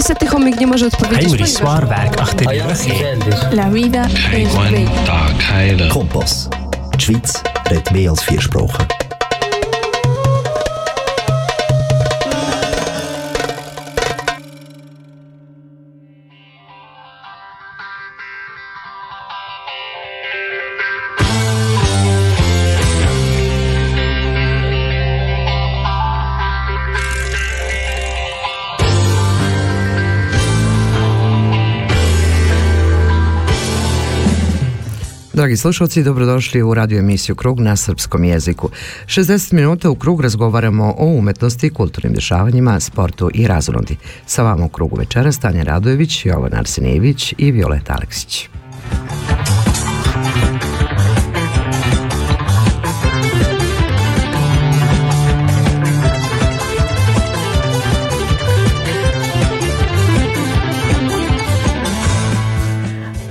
Niestety chomik nie może odpowiedzieć. Heimrissoir werk achter La vida es bella. Kompass. Die Schweiz redet mehr als vier Sprachen. Dragi slušalci, dobrodošli u radio emisiju Krug na srpskom jeziku. 60 minuta u Krug razgovaramo o umetnosti, kulturnim dešavanjima, sportu i razonodi. Sa vama u Krugu večera Stanja Radojević, Jovan Arsenijević i Violeta Aleksić.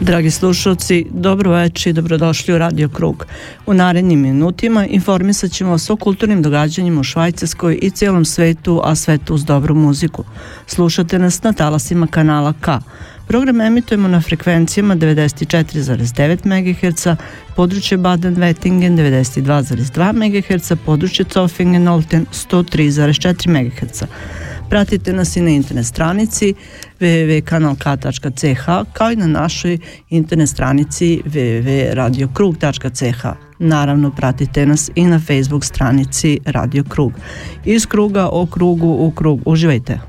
Dragi slušalci, dobro večer i dobrodošli u Radio Krug. U narednim minutima informisat ćemo vas o kulturnim događanjima u Švajcarskoj i cijelom svetu, a svetu uz dobru muziku. Slušate nas na talasima kanala K. Program emitujemo na frekvencijama 94,9 MHz, područje Baden-Wettingen 92,2 MHz, područje Zofingen-Olten 103,4 MHz. Pratite nas i na internet stranici www.kanalk.ch kao i na našoj internet stranici www.radiokrug.ch. Naravno, pratite nas i na Facebook stranici Radio Krug. Iz kruga o krugu u krug. Uživajte!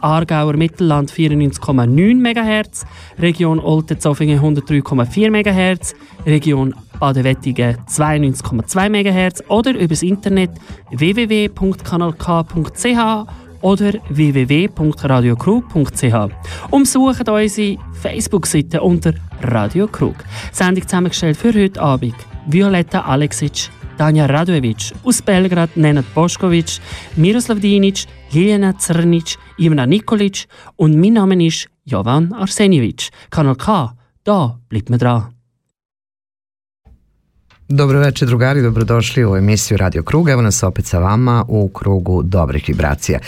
Aargauer Mittelland 94,9 MHz, Region Olten-Zofingen 103,4 MHz, Region Baden-Wettigen 92,2 MHz oder übers Internet www.kanalk.ch oder www.radiokrug.ch. Umsuchen unsere Facebook-Seite unter Radio Krug. Sendung zusammengestellt für heute Abend. Violetta Alexic, Tanja Radojevic, aus Belgrad Nenad Boškovic, Miroslav Dinic, Liliana Crnic, Ivana Nikolic und mein Name ist Jovan Arsenjevic. Kanal K, da bleibt man dran. Dobro večer drugari, dobrodošli u emisiju Radio Krug. Evo nas opet sa vama u krugu dobrih vibracija.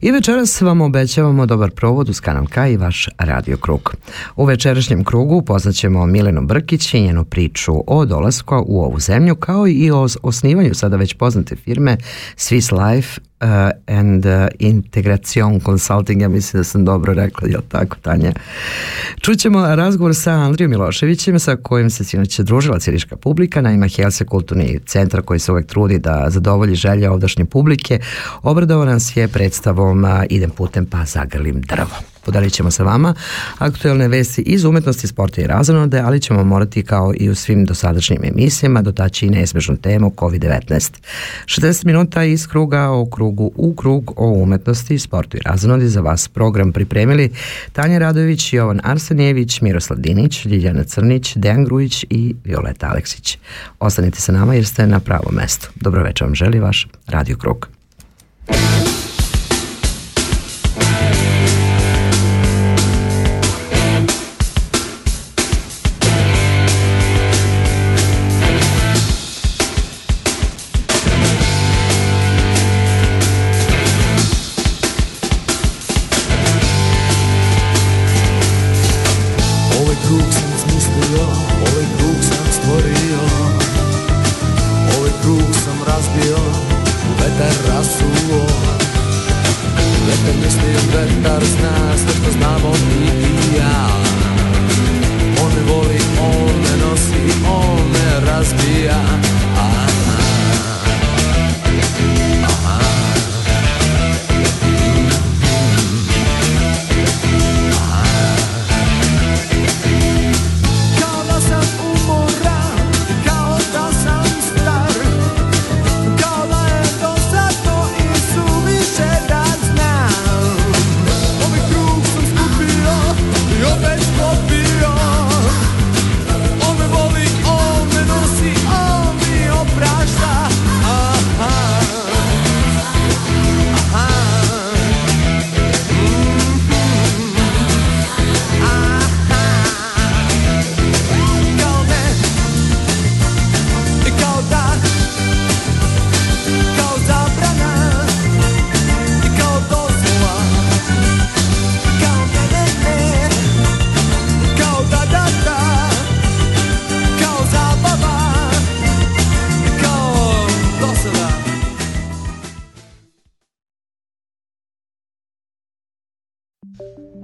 I večeras vam obećavamo dobar provod uz kanal K i vaš Radio Krug. U večerašnjem krugu upoznaćemo Milenu Brkić i njenu priču o dolasku u ovu zemlju kao i o osnivanju sada već poznate firme Swiss Life uh, and uh, Integration Consulting, ja mislim da sam dobro rekla, jel tako Tanja? Čućemo razgovor sa Andrijom Miloševićem sa kojim se sinoć družila cijeliška publika, naime Helse kulturni centar koji se uvek trudi da zadovolji želje ovdašnje publike, obradao nas je predstavom uh, Idem putem pa zagrlim drvo. Podelit ćemo sa vama aktuelne vesti iz umetnosti, sporta i razonode, ali ćemo morati kao i u svim dosadašnjim emisijama dotaći i nesmežnu temu COVID-19. 60 minuta iz kruga o krugu u krug o umetnosti, sportu i razonodi za vas program pripremili Tanja Radović, Jovan Arsenijević, Miroslav Dinić, Ljiljana Crnić, Dejan Grujić i Violeta Aleksić. Ostanite sa nama jer ste na pravom mestu. Dobroveče vam želi vaš Radio Krug. Ovaj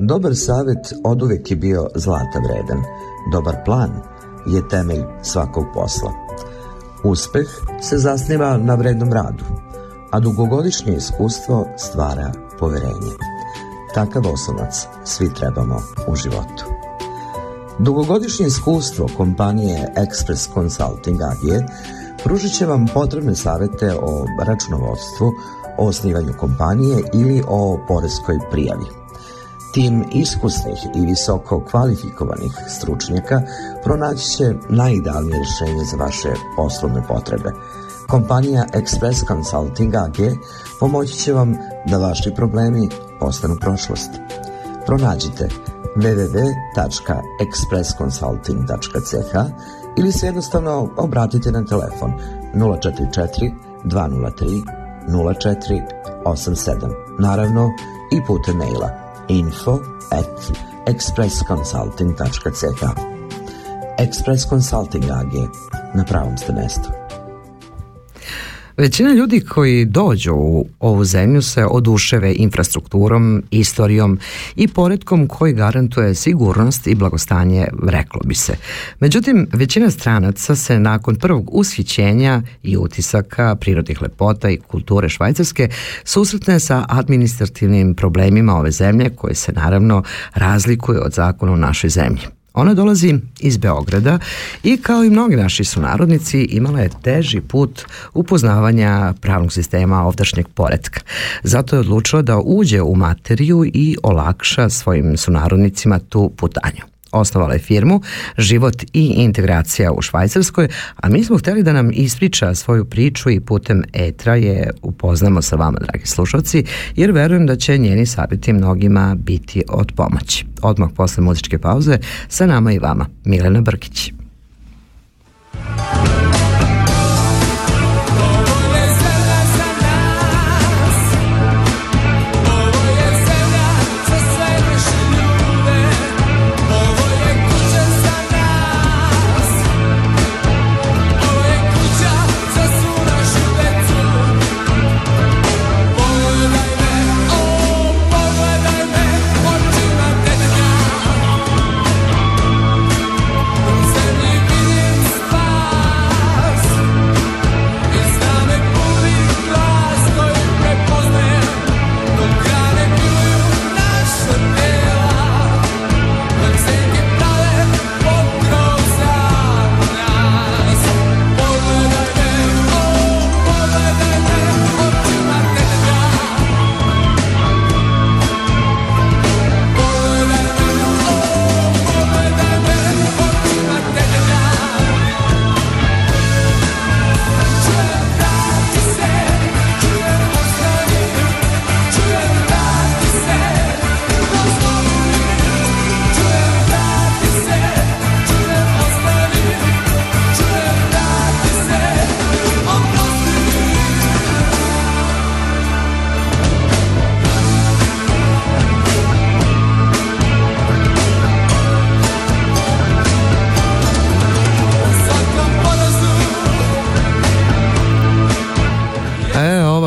Dobar savjet oduvek je bio zlata vredan. Dobar plan je temelj svakog posla. Uspeh se zasniva na vrednom radu, a dugogodišnje iskustvo stvara poverenje. Takav osnovac svi trebamo u životu. Dugogodišnje iskustvo kompanije Express Consulting AG pružit će vam potrebne savete o računovodstvu, o osnivanju kompanije ili o poreskoj prijavi. Tim iskusnih i visoko kvalifikovanih stručnjaka pronaći će najidealnije rješenje za vaše poslovne potrebe. Kompanija Express Consulting AG pomoći će vam da vaši problemi postanu prošlost. Pronađite www.expressconsulting.ch ili se jednostavno obratite na telefon 044 203 0487. Naravno i putem maila info at expressconsulting.ch Express Consulting AG na pravom ste mestu. Većina ljudi koji dođu u ovu zemlju se oduševe infrastrukturom, istorijom i poredkom koji garantuje sigurnost i blagostanje, reklo bi se. Međutim, većina stranaca se nakon prvog ushićenja i utisaka prirodnih lepota i kulture Švajcarske susretne sa administrativnim problemima ove zemlje koje se naravno razlikuje od zakona u našoj zemlji. Ona dolazi iz Beograda i kao i mnogi naši sunarodnici imala je teži put upoznavanja pravnog sistema ovdašnjeg poredka. Zato je odlučila da uđe u materiju i olakša svojim sunarodnicima tu putanju osnovala je firmu Život i integracija u Švajcarskoj, a mi smo hteli da nam ispriča svoju priču i putem etra je upoznamo sa vama, dragi slušalci, jer verujem da će njeni savjeti mnogima biti od pomoći. Odmah posle muzičke pauze sa nama i vama, Milena Brkić.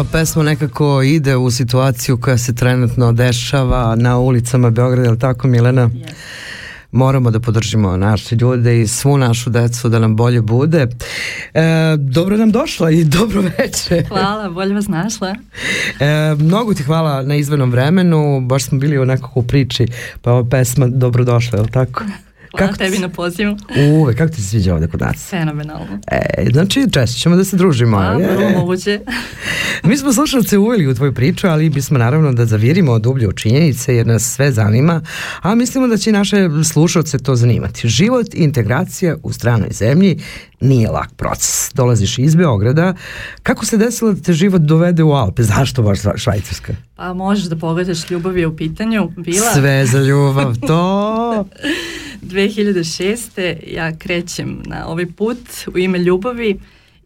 Pesma nekako ide u situaciju koja se trenutno dešava na ulicama Beograda, je tako Milena? Yes. Moramo da podržimo naše ljude i svu našu decu da nam bolje bude. E, dobro nam došla i dobro veče. Hvala, bolje vas našla. E, mnogo ti hvala na izvenom vremenu, baš smo bili u nekako u priči, pa ova pesma dobrodošla, je li tako? Hvala kako tebi na pozivu. Uve, kako ti se sviđa ovde kod nas? Fenomenalno. E, znači, češće ćemo da se družimo. Pa, prvo moguće. Mi smo slušalce uveli u tvoju priču, ali bismo naravno da zavirimo dublje u činjenice jer nas sve zanima, a mislimo da će naše slušalce to zanimati. Život i integracija u stranoj zemlji nije lak proces. Dolaziš iz Beograda. Kako se desilo da te život dovede u Alpe? Zašto baš Švajcarska? Pa možeš da pogledaš ljubav je u pitanju. Bila. Sve za ljubav, to... 2006. ja krećem na ovaj put u ime ljubavi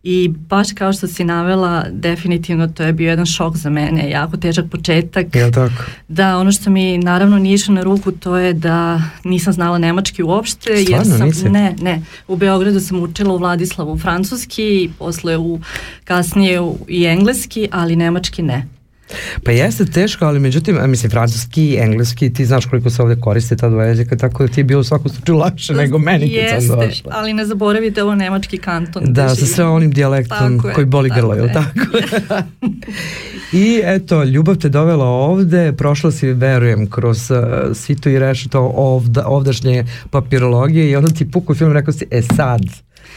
i baš kao što si navela, definitivno to je bio jedan šok za mene, jako težak početak. Ja tako? Da, ono što mi naravno nije išlo na ruku to je da nisam znala nemački uopšte. Stvarno, jer sam, nisi? Ne, ne. U Beogradu sam učila u Vladislavu francuski, posle u, kasnije u, i engleski, ali nemački ne. Pa jeste teško, ali međutim, mislim, francuski, engleski, ti znaš koliko se ovde koriste ta dva jezika, tako da ti je bilo u svakom slučaju lakše nego meni kad sam došla. Jeste, ali ne zaboravite ovo nemački kanton. Da, sa sve onim dijalektom tako koji boli grlo, je tako? I eto, ljubav te dovela ovde, prošla si, verujem, kroz uh, sito i rešito ovda, ovdašnje papirologije i onda ti puku film rekao si, e sad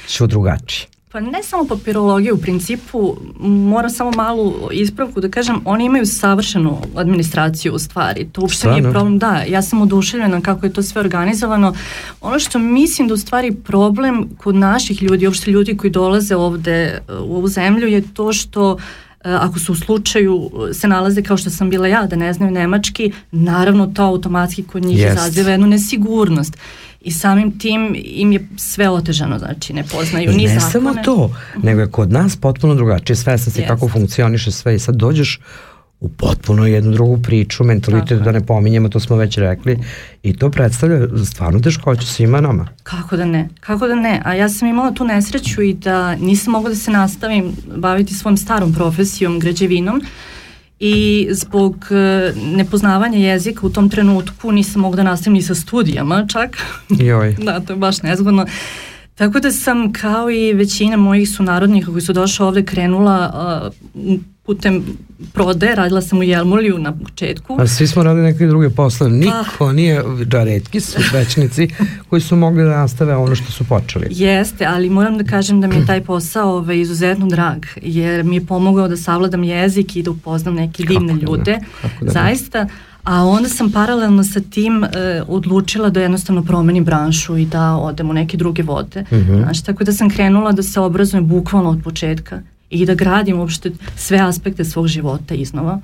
ću drugačije. Pa ne samo papirologija, u principu moram samo malu ispravku da kažem, oni imaju savršenu administraciju u stvari, to uopšte nije problem, da, ja sam oduševljena kako je to sve organizovano. Ono što mislim da u stvari problem kod naših ljudi, uopšte ljudi koji dolaze ovde u ovu zemlju je to što e, ako su u slučaju se nalaze kao što sam bila ja da ne znaju nemački, naravno to automatski kod njih yes. izaziva jednu nesigurnost i samim tim im je sve otežano, znači ne poznaju ni ne zakone. Ne samo to, nego je kod nas potpuno drugačije, svesna si yes. kako funkcioniše sve i sad dođeš u potpuno jednu drugu priču, mentalitet da ne pominjemo, to smo već rekli i to predstavlja stvarno teškoću svima nama. Kako da ne, kako da ne, a ja sam imala tu nesreću i da nisam mogla da se nastavim baviti svom starom profesijom, građevinom, i zbog e, nepoznavanja jezika u tom trenutku nisam mogla da nastavim ni sa studijama čak. Joj. da, to je baš nezgodno. Tako da sam kao i većina mojih sunarodnika koji su došli ovde krenula uh, putem prode, radila sam u Jelmuliju na početku. A svi smo radili neke druge posle, niko pa, nije, da redki su većnici koji su mogli da nastave ono što su počeli. Jeste, ali moram da kažem da mi je taj posao ovaj, izuzetno drag, jer mi je pomogao da savladam jezik i da upoznam neke divne kako ljude. Da, da Zaista, a onda sam paralelno sa tim e, odlučila da jednostavno promenim branšu i da odem u neke druge vode. Mm -hmm. Znaš, tako da sam krenula da se obrazujem bukvalno od početka i da gradim uopšte sve aspekte svog života iznova.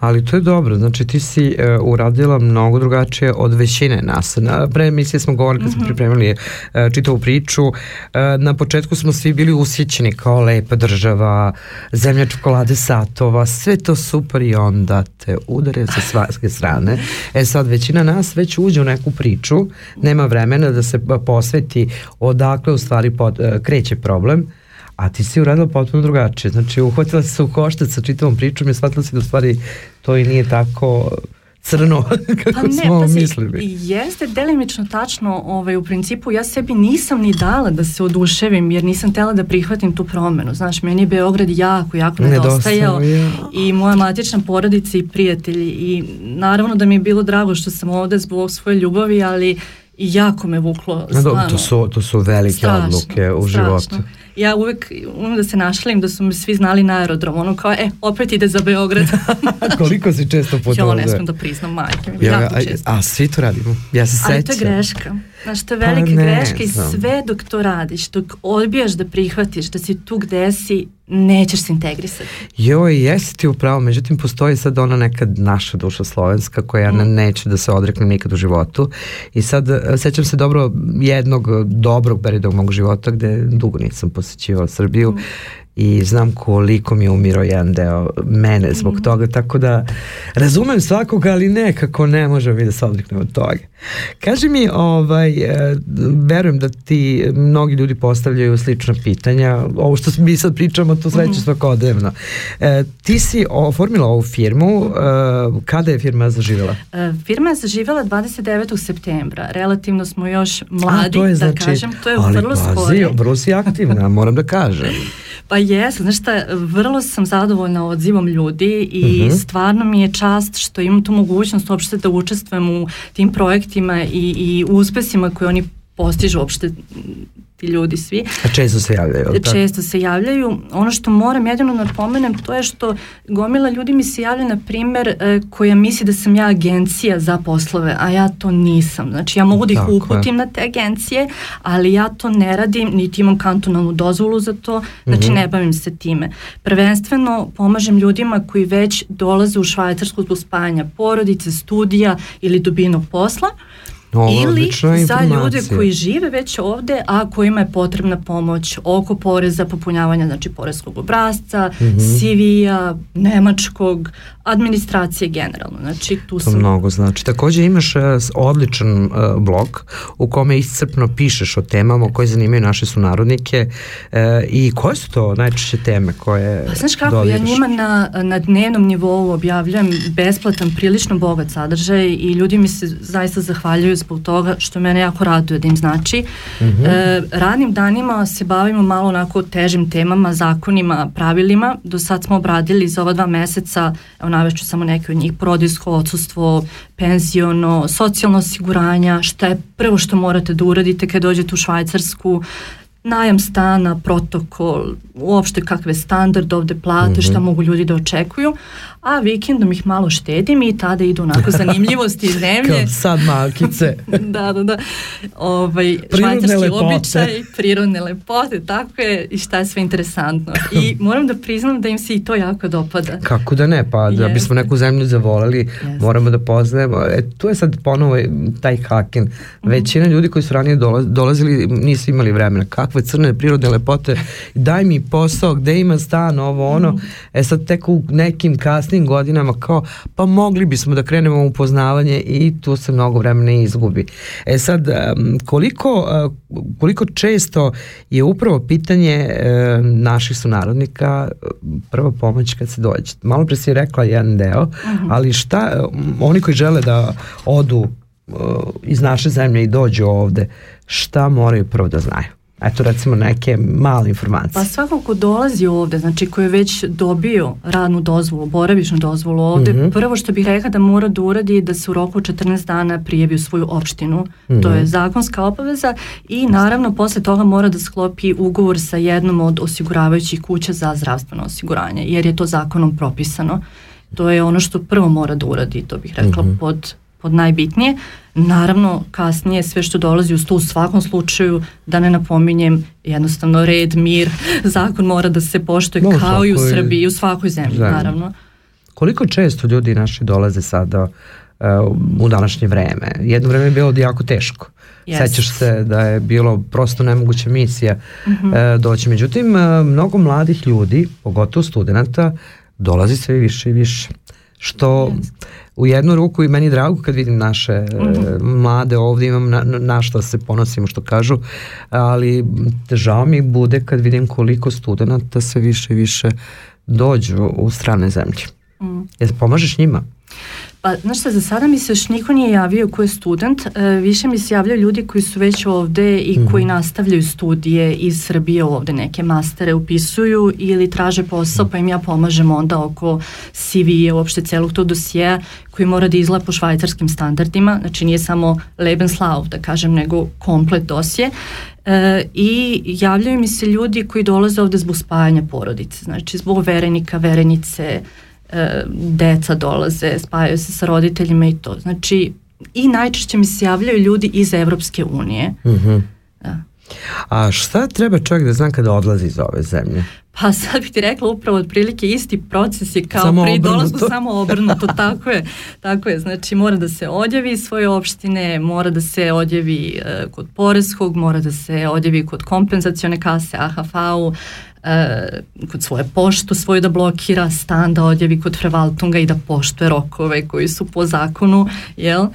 Ali to je dobro, znači ti si uh, uradila mnogo drugačije od većine nas. Na pre emisije smo govorili kad smo mm -hmm. pripremili uh, čitavu priču, uh, na početku smo svi bili usjećeni kao lepa država, zemlja čokolade satova, sve to super i onda te udare sa svake strane. E sad, većina nas već uđe u neku priču, nema vremena da se posveti odakle u stvari pod, uh, kreće problem, A ti si uradila potpuno drugačije. Znači, uhvatila si se u koštac sa čitavom pričom i shvatila si da u stvari to i nije tako crno kako pa ne, smo pazi, mislili. Jeste delimično tačno, ovaj, u principu ja sebi nisam ni dala da se oduševim jer nisam tela da prihvatim tu promenu. Znaš, meni je Beograd jako, jako nedostajao ja. i moja matična porodica i prijatelji i naravno da mi je bilo drago što sam ovde zbog svoje ljubavi, ali jako me vuklo. Stvarno. To su, to su velike strašno, odluke u strašno. životu ja uvek umem da se našalim da su me svi znali na aerodrom, ono kao, e, opet ide za Beograd. Koliko si često putovala? Ja ne smem da priznam majke, ja, često. A, a svi to radimo, ja se sećam. Ali to je greška. Znaš, to je velika pa greška i sve dok to radiš, dok odbijaš da prihvatiš da si tu gde si, nećeš se integrisati. Joj, jesi ti upravo, međutim postoji sad ona neka naša duša slovenska koja mm. neće da se odrekne nikad u životu i sad e, sećam se dobro jednog dobrog perioda u mog života gde dugo nisam posećivala Srbiju. mm i znam koliko mi je umirao jedan deo mene zbog mm. toga, tako da razumem svakoga, ali nekako ne možemo mi da se odriknemo od toga. Kaži mi, ovaj, e, verujem da ti mnogi ljudi postavljaju slična pitanja, ovo što mi sad pričamo, to sve će mm. svakodnevno. E, ti si oformila ovu firmu, e, kada je firma zaživjela? E, firma je zaživjela 29. septembra, relativno smo još mladi, A, to je, da znači, kažem, to je vrlo skoro. Ali vrlo si aktivna, moram da kažem. Pa jesam, znaš šta, vrlo sam zadovoljna odzivom ljudi i uh mhm. -huh. stvarno mi je čast što imam tu mogućnost uopšte da učestvujem u tim projektima i, i uspesima koje oni postižu uopšte ti ljudi svi. A često se javljaju, tako? Često se javljaju. Ono što moram jedino napomenem to je što gomila ljudi mi se javlja na primer e, koja misli da sam ja agencija za poslove, a ja to nisam. Znači ja mogu da ih tako uputim je. na te agencije, ali ja to ne radim, niti imam kantonalnu dozvolu za to, znači mm -hmm. ne bavim se time. Prvenstveno pomažem ljudima koji već dolaze u Švajcarsku zbog spajanja porodice, studija ili dobinog posla Ovo ili za ljude koji žive već ovde, a kojima je potrebna pomoć oko poreza, popunjavanja znači poreskog obrazca, mm -hmm. CV-a, nemačkog, administracije generalno. Znači, tu to sam... mnogo znači. Takođe imaš uh, odličan uh, blog u kome iscrpno pišeš o temama koje zanimaju naše sunarodnike uh, i koje su to najčešće teme koje Pa znaš kako, dodiraš? ja njima na, na dnevnom nivou objavljujem besplatan, prilično bogat sadržaj i ljudi mi se zaista zahvaljuju zbog toga što mene jako raduje da im znači. Mm -hmm. e, radnim danima se bavimo malo onako težim temama, zakonima, pravilima. Do sad smo obradili za ova dva meseca, evo navešću samo neke od njih, porodijsko odsustvo, penziono, socijalno osiguranja, šta je prvo što morate da uradite kad dođete u Švajcarsku, najam stana, protokol, uopšte kakve standard ovde plate, mm -hmm. šta mogu ljudi da očekuju, a vikendom ih malo štedim i tada idu onako zanimljivosti iz zemlje. Kao sad malkice. da, da, da. Ovaj, švajcarski lepote. običaj, prirodne lepote, tako je i šta je sve interesantno. I moram da priznam da im se i to jako dopada. Kako da ne, pa da bismo neku zemlju zavolali, Jeste. moramo da poznajemo. E, tu je sad ponovo taj haken. Mhm. Većina ljudi koji su ranije dolazili nisu imali vremena. Kakve crne prirodne lepote, daj mi posao, gde ima stan, ovo, ono. Mm. E sad tek u nekim kasnim godinama kao, pa mogli bismo da krenemo u poznavanje i tu se mnogo vremena izgubi. E sad, koliko, koliko često je upravo pitanje naših sunarodnika prva pomoć kad se dođe. Malo pre si rekla jedan deo, mm -hmm. ali šta, oni koji žele da odu iz naše zemlje i dođu ovde, šta moraju prvo da znaju? Eto recimo neke male informacije. Pa svako ko dolazi ovde, znači ko je već dobio radnu dozvolu, boravišnu dozvolu ovde, mm -hmm. prvo što bih rekla da mora da uradi je da se u roku 14 dana prijevi u svoju opštinu. Mm -hmm. To je mhm. zakonska obaveza i naravno posle toga mora da sklopi ugovor sa jednom od osiguravajućih kuća za zdravstveno osiguranje, jer je to zakonom propisano. To je ono što prvo mora da uradi, to bih rekla, mm -hmm. pod pod najbitnije. Naravno, kasnije sve što dolazi uz to u svakom slučaju, da ne napominjem, jednostavno red, mir, zakon mora da se poštuje no, kao i u Srbiji u svakoj zemlji, zemlji. naravno. Koliko često ljudi naši dolaze sada uh, u današnje vreme? Jedno vreme je bilo jako teško. Yes. Sećaš se da je bilo prosto nemoguća misija mm -hmm. uh, doći. Međutim, uh, mnogo mladih ljudi, pogotovo studenta, dolazi sve više i više. Što u jednu ruku i meni drago kad vidim naše mm -hmm. mlade ovde, imam na, na što se ponosimo što kažu, ali žao mi bude kad vidim koliko studenta sve više i više dođu u strane zemlje. Mm. Jel pomažeš njima? Pa, znaš šta, za sada mi se još niko nije javio ko je student, e, više mi se javljaju ljudi koji su već ovde i mm koji nastavljaju studije iz Srbije ovde, neke mastere upisuju ili traže posao, pa im ja pomažem onda oko CV-a, uopšte celog tog dosijeja koji mora da izgleda po švajcarskim standardima, znači nije samo Lebenslauf, da kažem, nego komplet dosje. E, I javljaju mi se ljudi koji dolaze ovde zbog spajanja porodice, znači zbog verenika, verenice, e, deca dolaze, spajaju se sa roditeljima i to. Znači, i najčešće mi se javljaju ljudi iz Evropske unije. Mm -hmm. da. A šta treba čovjek da zna kada odlazi iz ove zemlje? Pa sad bih ti rekla upravo otprilike isti proces je kao samo pri dolasku samo obrnuto, tako je, tako je, znači mora da se odjavi iz svoje opštine, mora da se odjavi uh, kod Poreskog, mora da se odjavi kod kompenzacione kase, AHV-u, e, kod svoje poštu svoju da blokira, stan da odjavi kod Frevaltunga i da poštuje rokove koji su po zakonu, jel?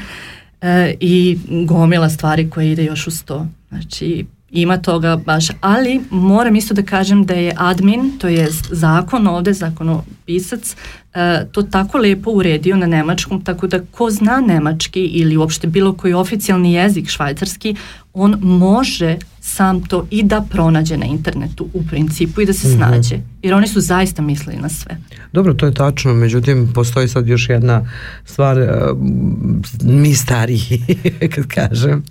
E, I gomila stvari koje ide još uz to. Znači, ima toga baš, ali moram isto da kažem da je admin, to je zakon ovde, zakonopisac, e, to tako lepo uredio na nemačkom, tako da ko zna nemački ili uopšte bilo koji oficijalni jezik švajcarski, on može sam to i da pronađe na internetu u principu i da se mhm. snađe. Jer oni su zaista mislili na sve. Dobro, to je tačno, međutim postoji sad još jedna stvar, uh, mi stariji, kad kažem,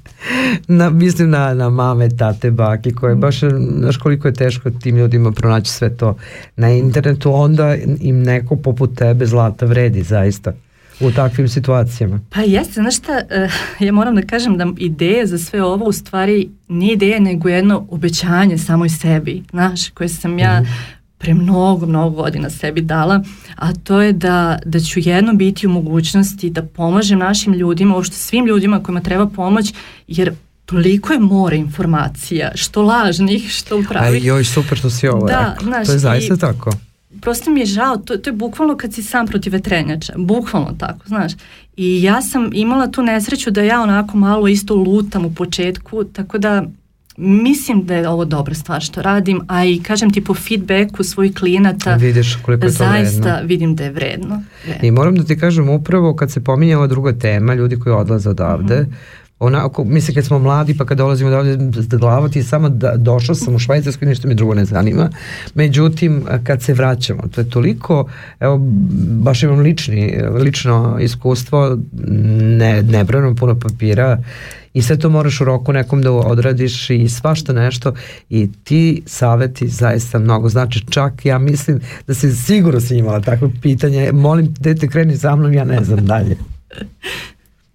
na, mislim na, na mame, tate, bake, koje baš, znaš koliko je teško tim ljudima pronaći sve to na internetu, onda im neko poput tebe zlata vredi zaista u takvim situacijama? Pa jeste, znaš šta, uh, ja moram da kažem da ideja za sve ovo u stvari nije ideja nego jedno obećanje samoj sebi, znaš, koje sam ja mm -hmm pre mnogo, mnogo godina sebi dala, a to je da, da ću jedno biti u mogućnosti da pomažem našim ljudima, uopšte svim ljudima kojima treba pomoć, jer toliko je more informacija, što lažnih, što pravih. Aj joj, super što si ovo da, znaš, To je zaista i, tako. Prosto mi je žao, to, to je bukvalno kad si sam protiv vetrenjača, bukvalno tako, znaš. I ja sam imala tu nesreću da ja onako malo isto lutam u početku, tako da mislim da je ovo dobra stvar što radim, a i kažem ti po feedbacku svojih klijenata Vidiš koliko je to zaista vredno. vidim da je vredno, vredno. I moram da ti kažem upravo kad se pominje ova druga tema, ljudi koji odlaze odavde, mm -hmm onako, mislim kad smo mladi pa kad dolazimo da glava ti samo da došao sam u Švajcarsku i ništa mi drugo ne zanima. Međutim, kad se vraćamo, to je toliko, evo, baš imam lični, lično iskustvo, ne, nebrano puno papira i sve to moraš u roku nekom da odradiš i svašta nešto i ti saveti zaista mnogo znači čak ja mislim da si sigurno si imala takvo pitanje. Molim dete kreni sa mnom ja ne znam dalje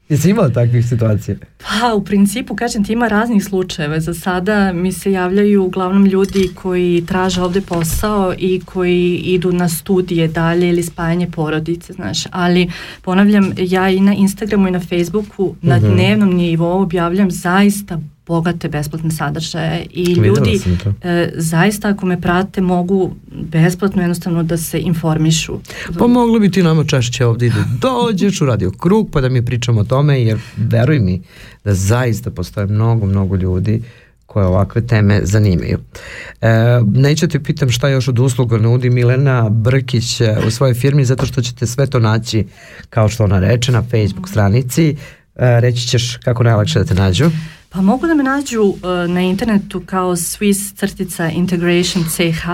Jesi imala takvih situacija? Pa, u principu, kažem ti, ima raznih slučajeva. Za sada mi se javljaju uglavnom ljudi koji traže ovde posao i koji idu na studije dalje ili spajanje porodice, znaš. Ali, ponavljam, ja i na Instagramu i na Facebooku na -hmm. dnevnom nivou objavljam zaista bogate besplatne sadržaje i ljudi e, zaista ako me prate mogu besplatno jednostavno da se informišu. Pa moglo bi ti nama češće ovdje da dođeš u Radio Krug pa da mi pričamo o tome jer veruj mi da zaista postoje mnogo, mnogo ljudi koje ovakve teme zanimaju. E, neću te pitam šta još od usluga nudi Milena Brkić e, u svojoj firmi zato što ćete sve to naći kao što ona reče na Facebook stranici. E, reći ćeš kako najlakše da te nađu. Pa mogu da me nađu uh, na internetu kao Swiss crtica integration CH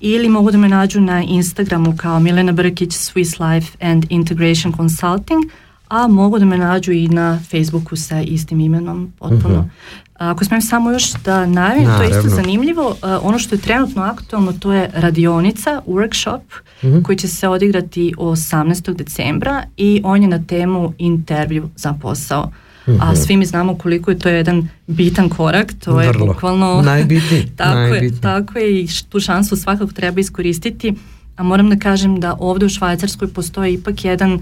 ili mogu da me nađu na Instagramu kao Milena Brkić Swiss Life and Integration Consulting, a mogu da me nađu i na Facebooku sa istim imenom potpuno. Uh mhm. -huh. Ako smem samo još da najavim, to je isto zanimljivo, uh, ono što je trenutno aktualno to je radionica, workshop, uh mhm. -huh. koji će se odigrati 18. decembra i on je na temu intervju za posao a mhm. svi mi znamo koliko je to jedan bitan korak, to je bukvalno najbitniji. tako, najbitniji. Je, tako je i tu šansu svakako treba iskoristiti. A moram da kažem da ovde u Švajcarskoj postoji ipak jedan uh,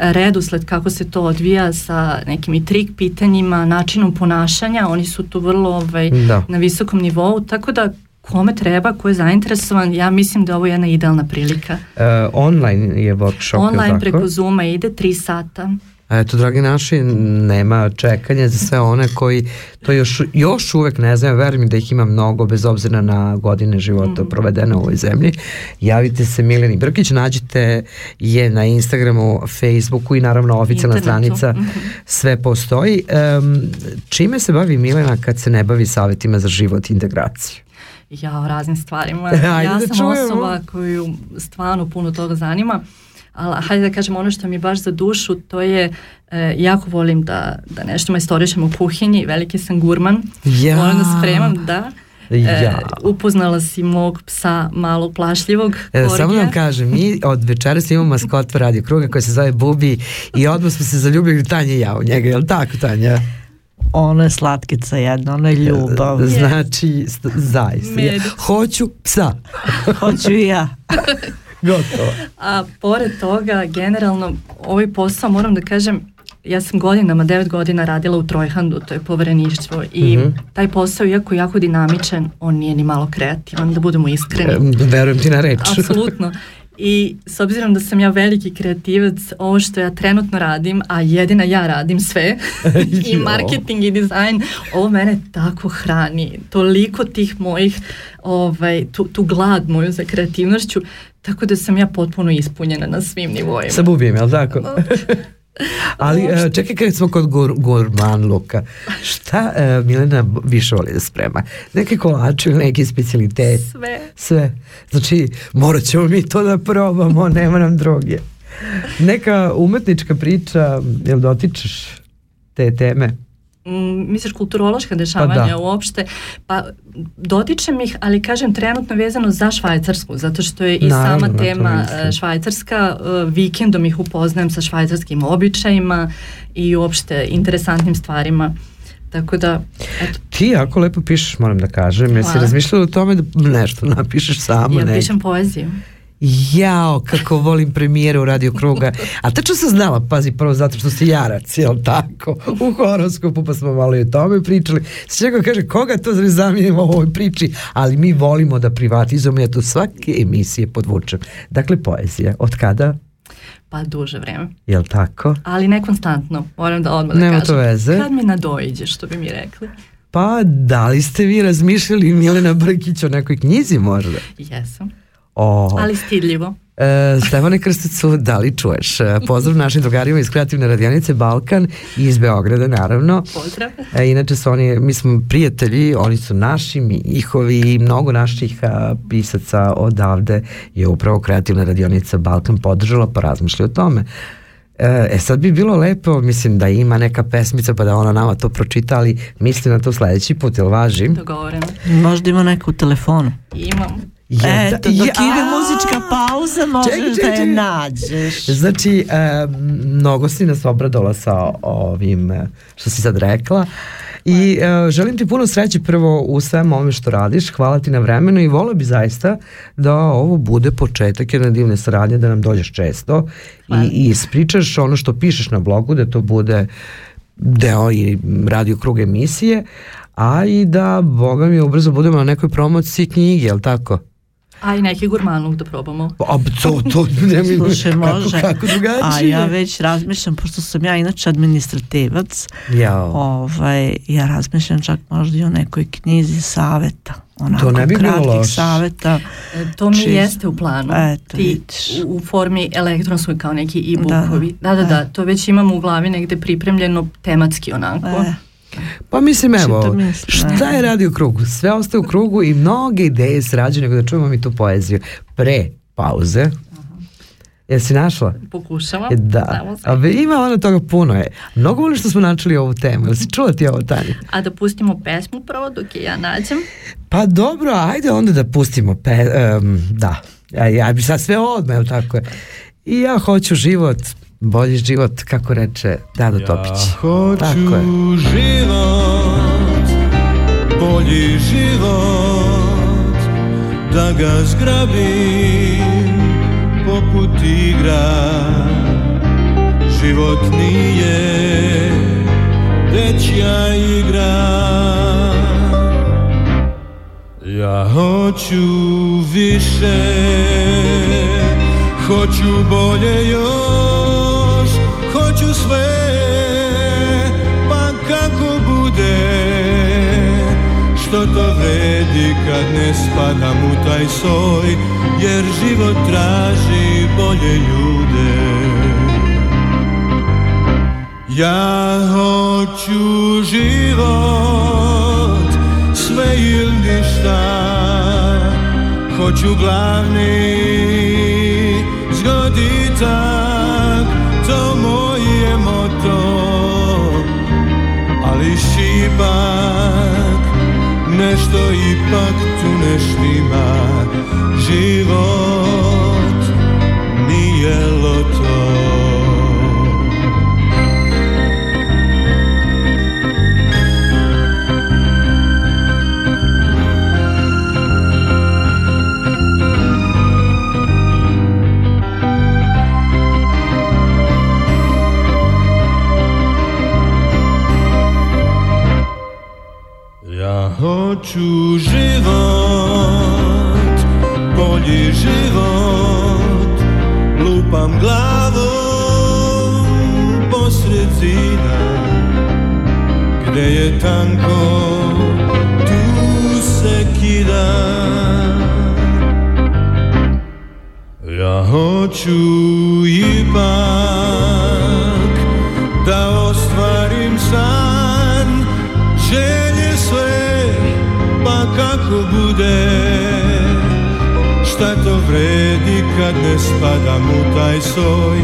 redusled kako se to odvija sa nekim i trik pitanjima, načinom ponašanja, oni su tu vrlo ovaj, da. na visokom nivou, tako da kome treba, ko je zainteresovan, ja mislim da je ovo jedna idealna prilika. Uh, online je workshop, Online preko Zuma ide tri sata. Eto, dragi naši, nema čekanja za sve one koji to još, još uvek ne znaju, verujem da ih ima mnogo, bez obzira na godine života mm. provedene u ovoj zemlji. Javite se Mileni Brkić, nađite je na Instagramu, Facebooku i naravno oficijalna stranica, -hmm. sve postoji. Um, čime se bavi Milena kad se ne bavi savjetima za život i integraciju? Ja, o raznim stvarima. ja da sam čujemo. osoba koju stvarno puno toga zanima ali hajde da kažem ono što mi baš za dušu, to je e, jako volim da, da nešto majstorišem u kuhinji, veliki sam gurman, ja. volim da spremam, da. E, ja. upoznala si mog psa malo plašljivog e, Samo da vam kažem, mi od večeras imamo maskotva radio kruga koja se zove Bubi i odmah smo se zaljubili Tanja i ja u njega, je li tako Tanja? Ona je slatkica jedna, ona je ljubav. Znači, zaista. Ja, hoću psa. hoću i ja. Gotovo. A pored toga, generalno, ovaj posao, moram da kažem, ja sam godinama, devet godina radila u Trojhandu, to je povereništvo i mm -hmm. taj posao, iako jako dinamičan, on nije ni malo kreativan, da budemo iskreni. E, verujem ti na reč. Apsolutno. I s obzirom da sam ja veliki kreativac, ovo što ja trenutno radim, a jedina ja radim sve, i marketing i dizajn, ovo mene tako hrani. Toliko tih mojih, ovaj, tu, tu glad moju za kreativnošću, tako da sam ja potpuno ispunjena na svim nivoima. Sa bubijem, jel tako? Ali uh, čekaj kad smo kod gur, gurman luka, šta uh, Milena više voli da sprema? Neke kolače ili neki specialitet? Sve. Sve. Znači morat ćemo mi to da probamo, nema nam druge. Neka umetnička priča, jel dotičeš te teme? Misliš kulturološka dešavanja pa da. uopšte, pa dotičem ih, ali kažem trenutno vezano za Švajcarsku, zato što je i Naravno, sama tema e, švajcarska, e, vikendom ih upoznajem sa švajcarskim običajima i uopšte interesantnim stvarima. Tako da, eto. Ti jako lepo pišeš, moram da kažem. Jesi razmišljala o tome da nešto napišeš samo? Ja pišem poeziju. Jao, kako volim premijeru Radio Kruga. A tačno sam znala, pazi, prvo zato što si jarac, jel tako? U horoskopu pa smo malo i o tome pričali. S čega kaže, koga to zamijenimo u ovoj priči? Ali mi volimo da privatizujemo, ja tu svake emisije podvučem. Dakle, poezija. Od kada? Pa duže vreme. Jel tako? Ali ne konstantno, moram da odmah da Nema kažem. to veze. Kad mi nadoiđe, što bi mi rekli. Pa, da li ste vi razmišljali Milena Brkić o nekoj knjizi možda? Jesam. O, Ali stidljivo. E, Stefane Krsticu, da li čuješ? E, pozdrav našim drugarima iz kreativne radionice Balkan i iz Beograda, naravno. Pozdrav. E, inače su oni, mi smo prijatelji, oni su naši, mi njihovi i mnogo naših a, pisaca odavde je upravo kreativna radionica Balkan podržala, pa razmišlja o tome. E, e sad bi bilo lepo, mislim da ima neka pesmica pa da ona nama to pročita, ali mislim na to sledeći put, jel važi? Dogovoreno. Možda ima neku u telefonu. Imam. Je, Eto, dok ide muzička pauza, možeš da je nađeš. Znači, e, mnogo si nas obradola sa ovim što si sad rekla. I e, želim ti puno sreće prvo u svem ovome što radiš, hvala ti na vremenu i vola bi zaista da ovo bude početak jedne divne saradnje, da nam dođeš često i, i ispričaš ono što pišeš na blogu, da to bude deo i radio krug emisije, a i da, boga mi, ubrzo budemo na nekoj promociji knjige, jel tako? A i neki gurmanluk da probamo. A to, to ne mi, Slušaj, kako, može. kako drugačije. A ja već razmišljam, pošto sam ja inače administrativac, Jao. ovaj, ja razmišljam čak možda i o nekoj knjizi saveta. Onako, To ne bi bilo loše. saveta. E, To mi Čist- jeste u planu. Eto, Ti vidiš. u, formi elektronskoj kao neki Da, e-bookovi. Da, da, da, e. to već imam u glavi negde pripremljeno tematski onako. E, Pa mislim, evo, to mislim, šta je radio u krugu? Sve ostaje u krugu i mnoge ideje se rađaju, nego da čujemo mi tu poeziju. Pre pauze. Jesi našla? Pokušavam. E, da. A ima ono toga puno je. Mnogo volim što smo načeli ovu temu. Jel si čula ti ovo, Tanja? A da pustimo pesmu prvo dok je ja nađem. Pa dobro, ajde onda da pustimo. Pe, em, da. Ja, ja bi sad sve odmah, tako je. I ja hoću život, bolji život, kako reče Dado Topić. hoću Tako je. život, bolji život, da ga zgrabim poput igra. Život nije dečja igra. Ja hoću više, hoću bolje još, sve, pa kako bude, što to vredi kad ne spadam u taj soj, jer život traži bolje ljude. Ja hoću život, sve ili ništa. Hoću glavni zgoditak šipak Nešto ipak tu ne štima. Život nije loto oczu żywot, boli żywot, lupam głową pośród zina, gdzie je tanko, tu se kida. Ja oczu vredi kad ne spadam u taj soj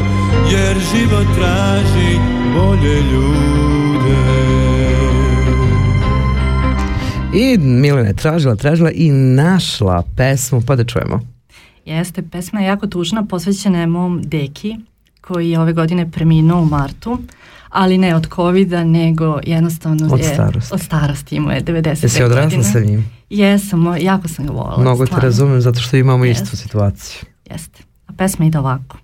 Jer život traži bolje ljude I Milena je tražila, tražila i našla pesmu, pa da čujemo. Jeste, pesma je jako tužna, posvećena je mom deki, koji je ove godine preminuo u martu, ali ne od covida, nego jednostavno od je... Starosti. Od starosti. Imao je 90 Jesi odrasla sa njim? Jesam, jako sam ga volila. Mnogo te razumem zato što imamo Jest. istu situaciju. Jeste. A pesma ide ovako.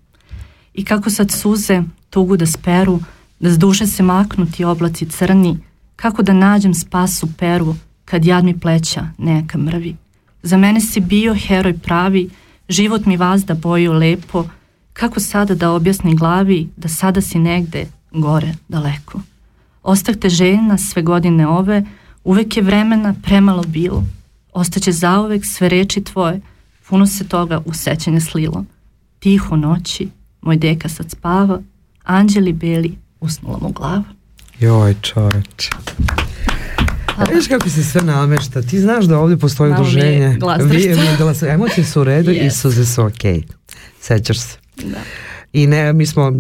I kako sad suze tugu da speru, da s duše se maknu ti oblaci crni, kako da nađem spas u peru, kad jad mi pleća neka mrvi. Za mene si bio heroj pravi, život mi vazda boju lepo, kako sada da objasni glavi da sada si negde gore daleko. Ostah te željna sve godine ove, uvek je vremena premalo bilo. Ostaće zauvek sve reči tvoje, puno se toga u sećanje slilo. Tiho noći, moj deka sad spava, anđeli beli usnula mu glava. Joj čoveče. A vidiš kako se sve namešta, ti znaš da ovdje postoji Malo udruženje. Vi, vi, emocije su u redu yes. i suze su ok. Sećaš se. Da. I ne, mi smo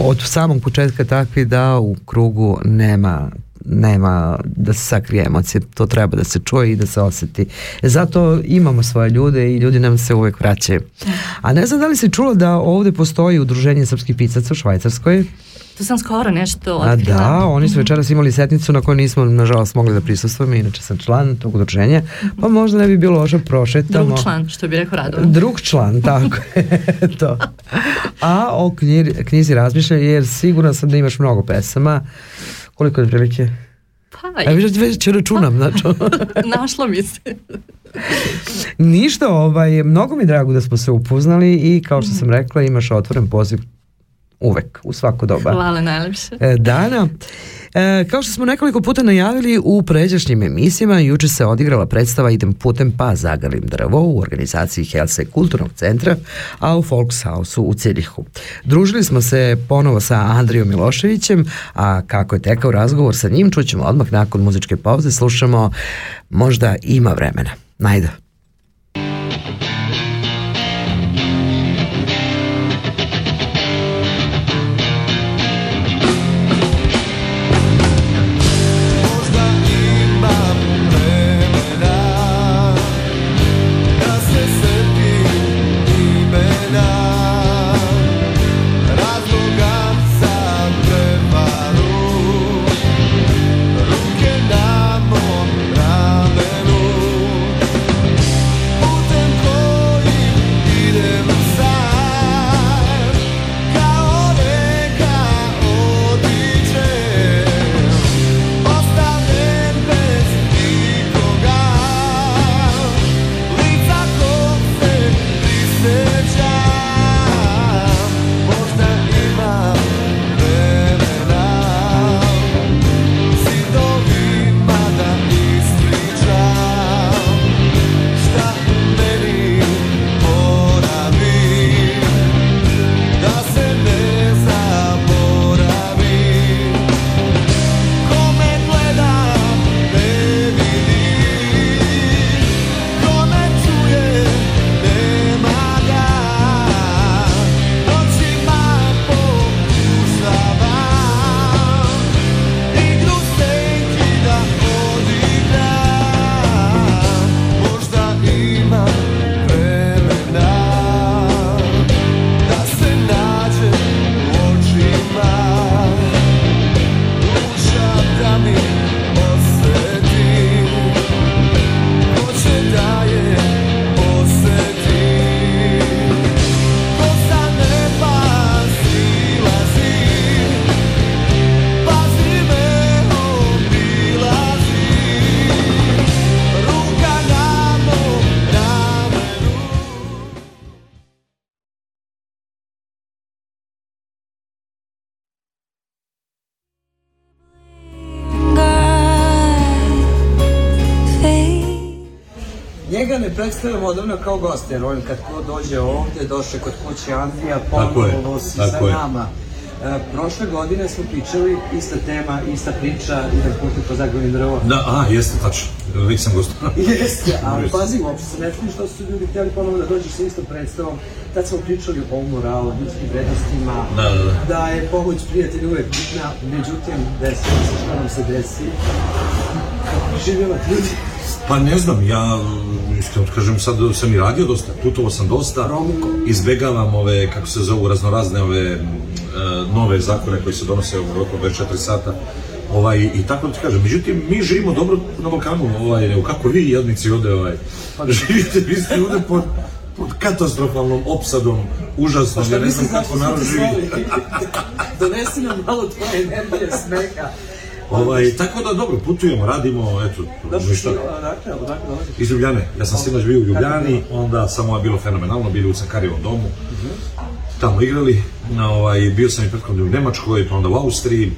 od samog početka takvi da u krugu nema nema da se sakrije emocije, to treba da se čuje i da se osjeti. Zato imamo svoje ljude i ljudi nam se uvek vraćaju. A ne znam da li si čula da ovdje postoji udruženje srpskih pisaca u Švajcarskoj? To sam skoro nešto otkrila. A da, oni su večeras imali setnicu na kojoj nismo nažalost mogli da prisustvujemo, inače sam član tog udruženja, pa možda ne bi bilo loše prošetamo. Drug član, što bi rekao Radovan. Drug član, tako je, to. A o knjizi, knjizi razmišlja, jer sigurno sam da imaš mnogo pesama. Koliko je prilike? Pa, A već, već računam, znači. Našlo mi se. Ništa, ovaj, mnogo mi drago da smo se upoznali i kao što sam rekla imaš otvoren poziv uvek, u svako doba. Hvala najlepše. Dana, e, kao što smo nekoliko puta najavili u pređašnjim emisijama, juče se odigrala predstava Idem putem pa zagrlim drvo u organizaciji Helse kulturnog centra, a u Volkshouse u Cirihu. Družili smo se ponovo sa Andrijom Miloševićem, a kako je tekao razgovor sa njim, čućemo odmah nakon muzičke pauze, slušamo Možda ima vremena. Najda. Predstavljam odavno kao gost, jer on kad ko dođe ovde, došle kod kuće Andrija, ponovo si sa nama. E, prošle godine smo pričali, ista tema, ista priča, idem putem po Zagornim drvo. Da, a, jeste, tačno. Uvijek sam gost. jeste, ali pazi, uopšte se ne čini što su ljudi htjeli ponovo da dođeš sa istom predstavom. Tad smo pričali o moralu, ljudskim vrednostima, da, da, da. da je pomoć prijatelja uvek bitna, međutim, desilo se što nam se desi. Živjela ljudi? Pa ne znam, ja iskreno kažem sad sam i radio dosta, putovao sam dosta, izbegavam ove, kako se zovu, raznorazne ove nove zakone koji se donose u roku 24 sata. Ovaj, I tako da ti kažem, međutim, mi živimo dobro na Balkanu, ovaj, kako vi jednici ovde ovaj, živite, vi ste ovde pod, pod katastrofalnom opsadom, užasno, pa ja ne znam kako narod živi. Donesi nam malo tvoje energije, smeha. Ovaj, tako da dobro, putujemo, radimo, eto, Dobro, ništa. Odakle, odakle dolazi? Iz Ljubljane. Ja sam sinoć bio u Ljubljani, onda samo je bilo fenomenalno, bili u Sakarijevom domu. Tamo igrali, na, ovaj, bio sam i prethodno u Nemačkoj, pa onda u Austriji,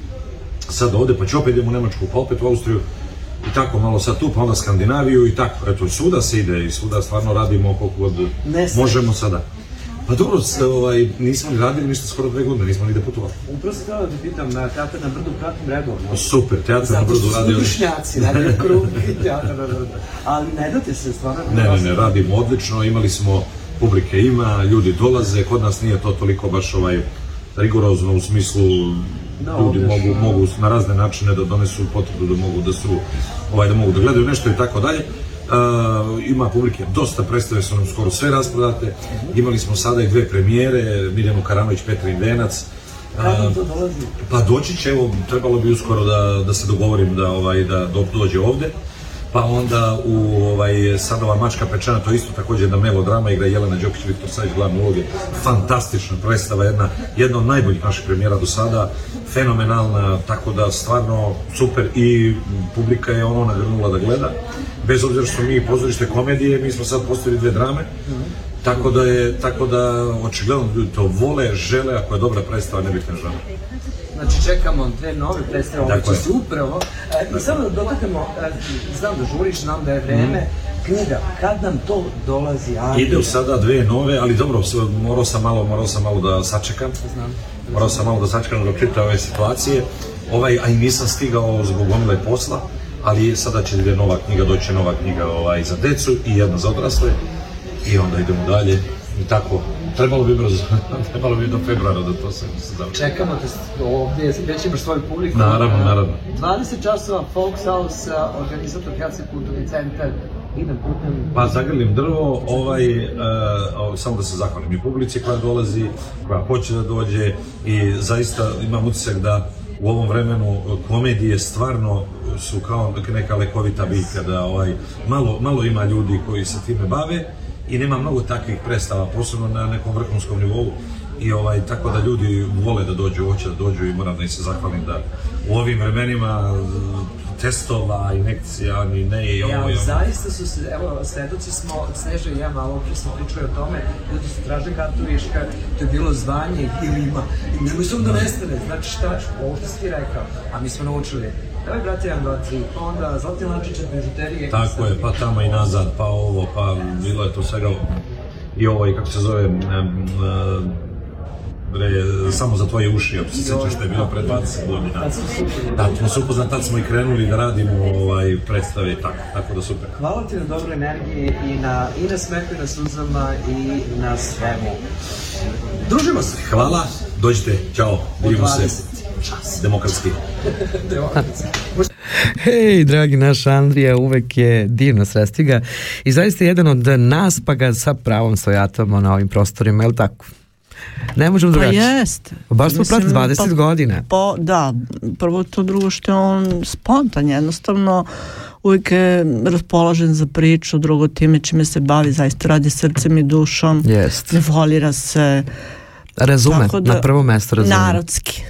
sad ovde, pa ću opet idem u Nemačku, pa opet u Austriju, i tako malo sad tu, pa onda Skandinaviju i tako, eto, svuda se ide i svuda stvarno radimo koliko god možemo sada. Pa dobro, ovaj, nismo ni radili ništa skoro dve godine, nismo ni da putovali. Upravo sam htjela da ti pitam, na teatr na brdu pratim redovno. Super, teatr na Zato brdu što su radio. stručnjaci, radio krug i teatr na brdu. Ali ne date se stvarno. Ne, ne, ne, radimo odlično, imali smo, publike ima, ljudi dolaze, kod nas nije to toliko baš ovaj rigorozno u smislu Da, ljudi ovdje mogu, mogu na razne načine da donesu potvrdu da mogu da su ovaj da mogu da gledaju nešto i tako dalje. Uh, ima publike, dosta predstave su nam skoro sve rasprodate. Imali smo sada i dve premijere, Miljanu Karanović, Petrin Denac. Kako Uh, to dolazi? pa doći će, evo, trebalo bi uskoro da, da se dogovorim da, ovaj, da do, dođe ovde. Pa onda u ovaj, Sadova mačka pečana, to je isto takođe jedna melodrama, igra Jelena Đokić, Viktor Savić, glavne uloge. Fantastična predstava, jedna, jedna od najboljih naših premijera do sada, fenomenalna, tako da stvarno super i publika je ono nagrnula da gleda. Bez obzira što mi pozorište komedije, mi smo sad postavili dve drame, tako da je, tako da očigledno ljudi to vole, žele, ako je dobra predstava, ne ne žele. Znači čekamo dve nove predstave, ovo Tako će se upravo. E, samo da dotaknemo, e, znam da žuriš, znam da je vreme, knjiga, kad nam to dolazi? Ajde. Ide sada dve nove, ali dobro, morao sam malo, morao sam malo da sačekam. Znam. Morao sam malo da sačekam dok čita ove situacije. Ovaj, a i nisam stigao zbog gomile posla, ali sada će ide nova knjiga, doće nova knjiga ovaj, za decu i jedna za odrasle. I onda idemo dalje. I tako, trebalo bi brzo, trebalo bi do februara da to se završi. Čekamo te ovdje, već imaš svoju publiku. Naravno, naravno. 20 časova Folkshouse, organizator Helsinki kulturni centar, idem putem. Pa zagrlim drvo, ovaj, o, samo da se zahvalim i publici koja dolazi, koja hoće da dođe i zaista imam utisak da u ovom vremenu komedije stvarno su kao neka lekovita biljka, da ovaj, malo, malo ima ljudi koji se time bave i nema mnogo takvih predstava, posebno na nekom vrhunskom nivou. I ovaj, tako da ljudi vole da dođu, hoće da dođu i moram da im se zahvalim da u ovim vremenima e, testova, inekcija, ni ne i ovo Ja, i ono. zaista su se, evo, svedoci smo, Sneža i ja malo pre smo pričali o tome, ljudi su traže kartu viška, to je bilo zvanje ili ima, i nemoj samo da nestane, znači šta, ovo što si ti rekao, a mi smo naučili, Evo brate 1, 2, 3, pa onda Zlatni lančić od bižuterije. Tako je, pa tamo i nazad, pa ovo, pa bilo je to svega i ovo i kako se zove em, em, bre, samo za tvoje uši, ako se sjećaš što je bilo pre 20 godina. Da, smo se upoznali, tad smo i krenuli da radimo ovaj, predstave i tako, tako da super. Hvala ti na dobroj energiji i na, i na smehu i na suzama i na svemu. Družimo se. Hvala, dođite, čao, vidimo se. 20 čas. Demokratski. Hej, dragi naš Andrija, uvek je divno sresti ga i zaista je jedan od nas, pa ga sa pravom stojatamo na ovim prostorima, je li tako? Ne možemo Pa drugačije. jeste. Baš smo pratili 20 pa- godina. Pa da, prvo to drugo što je on spontan, jednostavno uvijek je raspoložen za priču, drugo time čime se bavi, zaista radi srcem i dušom, Jest. ne volira se. Razume, Tako da- na prvo mesto razume. Narodski.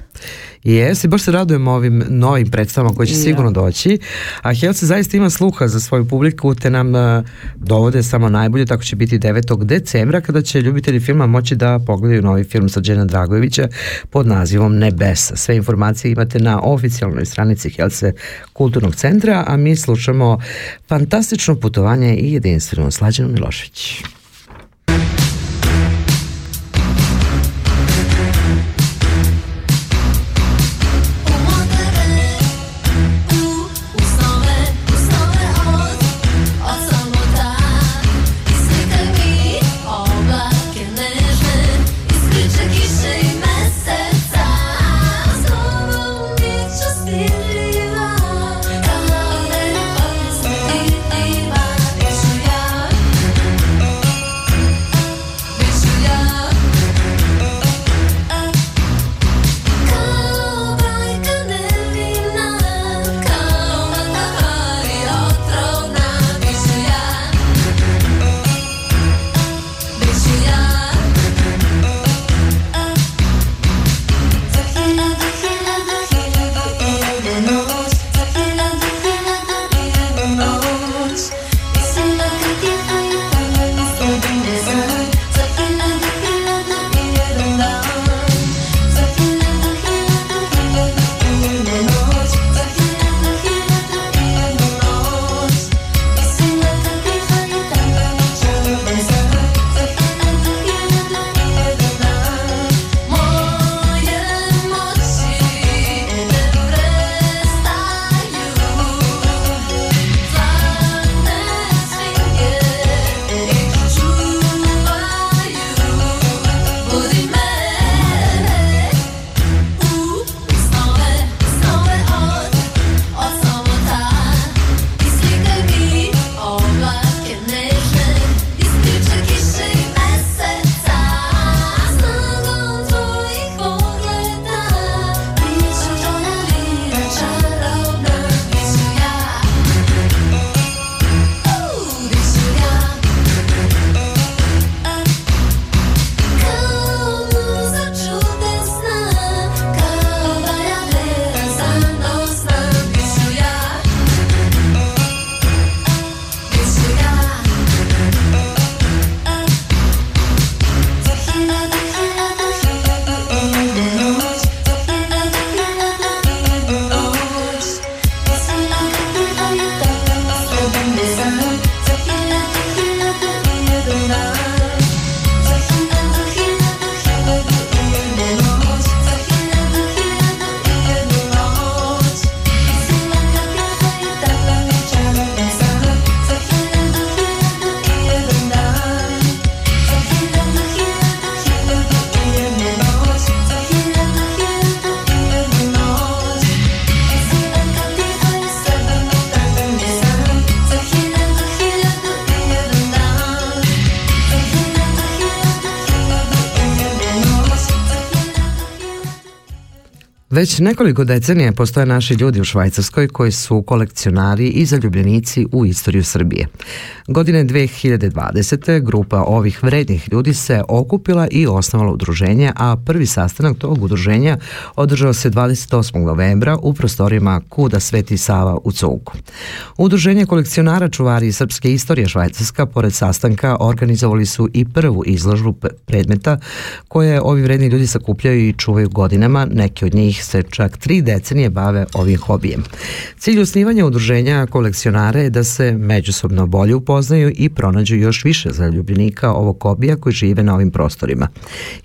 Jes, i baš se radujemo ovim novim predstavama koje će Ja. sigurno doći. A Helce zaista ima sluha za svoju publiku, te nam uh, dovode samo najbolje, tako će biti 9. decembra, kada će ljubitelji filma moći da pogledaju novi film Džena Dragojevića pod nazivom Nebesa. Sve informacije imate na oficijalnoj stranici Helce kulturnog centra, a mi slušamo fantastično putovanje i jedinstveno Slađanu Milošević. Već nekoliko decenija postoje naši ljudi u Švajcarskoj koji su kolekcionari i zaljubljenici u istoriju Srbije. Godine 2020. grupa ovih vrednih ljudi se okupila i osnovala udruženje, a prvi sastanak tog udruženja održao se 28. novembra u prostorima Kuda Sveti Sava u Cugu. Udruženje kolekcionara čuvari srpske istorije Švajcarska pored sastanka organizovali su i prvu izložbu predmeta koje ovi vredni ljudi sakupljaju i čuvaju godinama, neki od njih se čak tri decenije bave ovim hobijem. Cilj osnivanja udruženja kolekcionara je da se međusobno bolje upoznaju i pronađu još više zaljubljenika ovog hobija koji žive na ovim prostorima.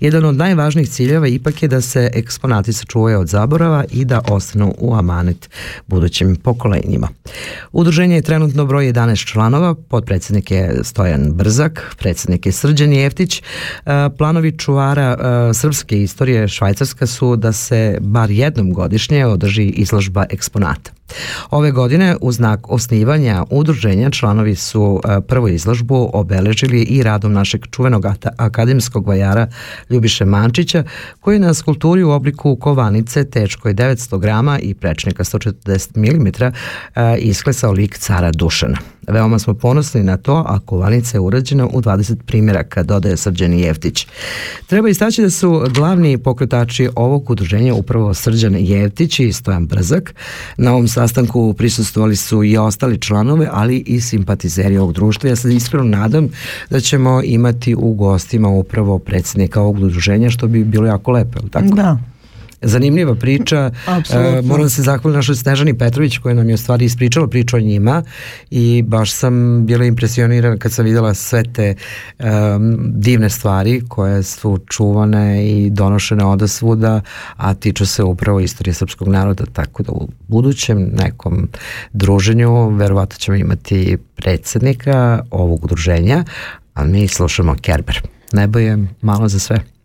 Jedan od najvažnijih ciljeva ipak je da se eksponati sačuvaju od zaborava i da ostanu u amanet budućim pokolenjima. Udruženje je trenutno broj 11 članova, podpredsednik je Stojan Brzak, predsednik je Srđan Jeftić. E, planovi čuvara e, srpske istorije Švajcarska su da se bar jednom godišnje održi izložba eksponata. Ove godine u znak osnivanja udruženja članovi su e, prvu izložbu obeležili i radom našeg čuvenog akademskog vajara Ljubiše Mančića koji na skulturi u obliku kovanice teškoj 900 grama i prečnika 140 mm isklesao lik cara Dušana. Veoma smo ponosni na to, a kovanica je urađena u 20 primjeraka, dodaje Srđan Jeftić. Treba istaći da su glavni pokretači ovog udruženja upravo Srđan Jeftić i Stojan Brzak. Na ovom sastanku prisustovali su i ostali članove, ali i simpatizeri ovog društva. Ja se iskreno nadam da ćemo imati u gostima upravo predsjednika ovog udruženja, što bi bilo jako lepo, tako? Da zanimljiva priča. E, moram da se zahvaliti našoj Snežani Petrović koja nam je u stvari ispričala priču o njima i baš sam bila impresionirana kad sam videla sve te um, divne stvari koje su čuvane i donošene oda svuda, a tiču se upravo istorije srpskog naroda, tako da u budućem nekom druženju verovatno ćemo imati predsednika ovog udruženja, a mi slušamo Kerber. Nebo je malo za sve.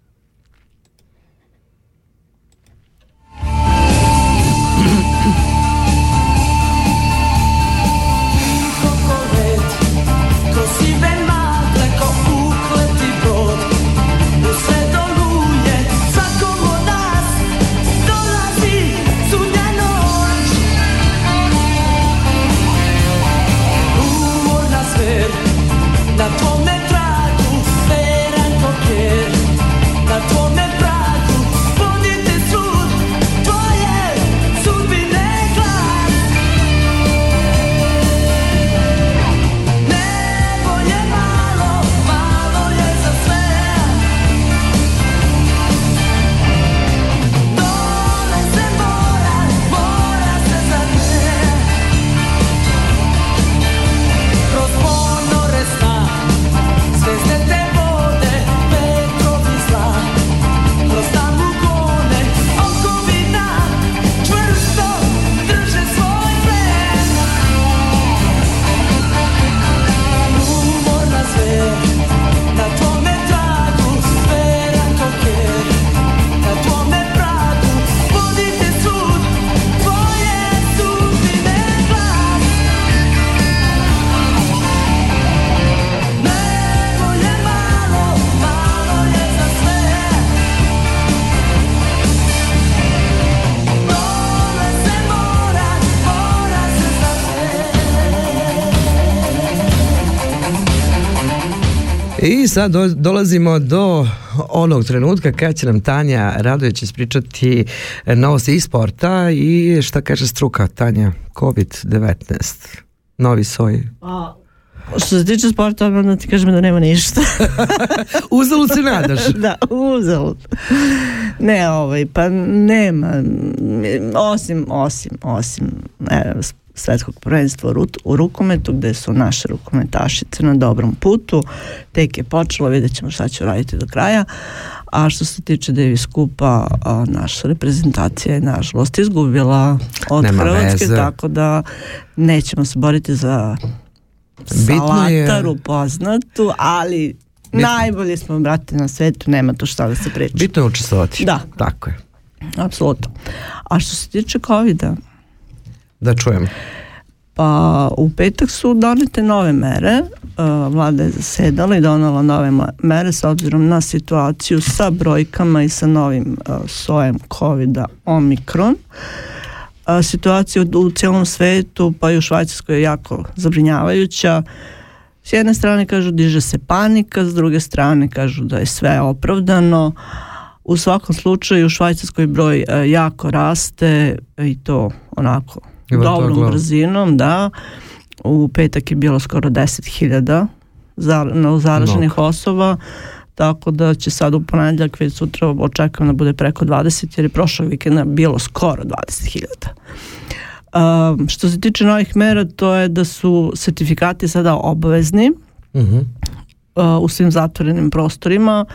Sad do, dolazimo do onog trenutka kada će nam Tanja Radović ispričati novosti iz sporta i šta kaže struka Tanja COVID-19 novi soj. A, što se tiče sporta, onda ti kažem da nema ništa. uzalud se nadaš. da, uzalud. Ne, ovaj, pa nema, osim, osim, osim, ne, svetskog prvenstva u rukometu gde su naše rukometašice na dobrom putu tek je počelo, vidjet ćemo šta će raditi do kraja a što se tiče Davis Kupa naša reprezentacija je nažalost izgubila od Nema Hrvatske veze. tako da nećemo se boriti za salataru je... poznatu ali Bitno. najbolji smo brate na svetu nema to šta da se priča bitno je učestvovati da. tako je apsolutno a što se tiče COVID-a da čujem Pa u petak su donete nove mere, vlada je zasedala i donala nove mere s obzirom na situaciju sa brojkama i sa novim sojem COVID-a Omikron. Situacija u cijelom svetu pa i u Švajcarskoj je jako zabrinjavajuća. S jedne strane kažu diže se panika, s druge strane kažu da je sve opravdano. U svakom slučaju u Švajcarskoj broj jako raste i to onako dobrom brzinom, da. U petak je bilo skoro 10.000 zaraženih osoba, tako da će sad u ponedjeljak već sutra očekujem da bude preko 20 jer je prošlog vikenda bilo skoro 20.000. Um, što se tiče novih mera, to je da su sertifikati sada obavezni uh u svim zatvorenim prostorima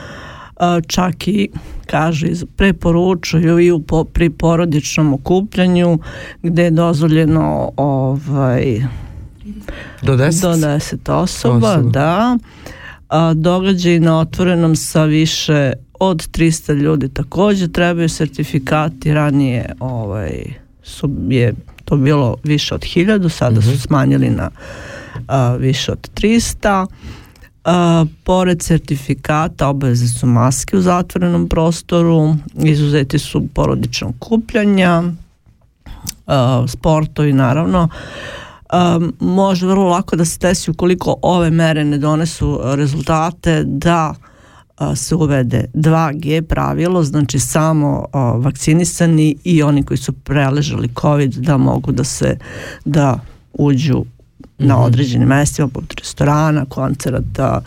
čak i kaže preporučuju i u pri porodičnom okupljanju gdje je dozvoljeno ovaj do 10, do 10 osoba, da. A, događaj na otvorenom sa više od 300 ljudi također trebaju sertifikati. Ranije ovaj su je to bilo više od 1000 sada su mhm. smanjili na više od 300 pored certifikata obaveze su maske u zatvorenom prostoru, izuzeti su porodičnog kupljanja, sportovi naravno. može vrlo lako da se desi ukoliko ove mere ne donesu rezultate da se uvede 2G pravilo, znači samo vakcinisani i oni koji su preležali COVID da mogu da se da uđu na mhm. određenim mestima poput restorana, koncerta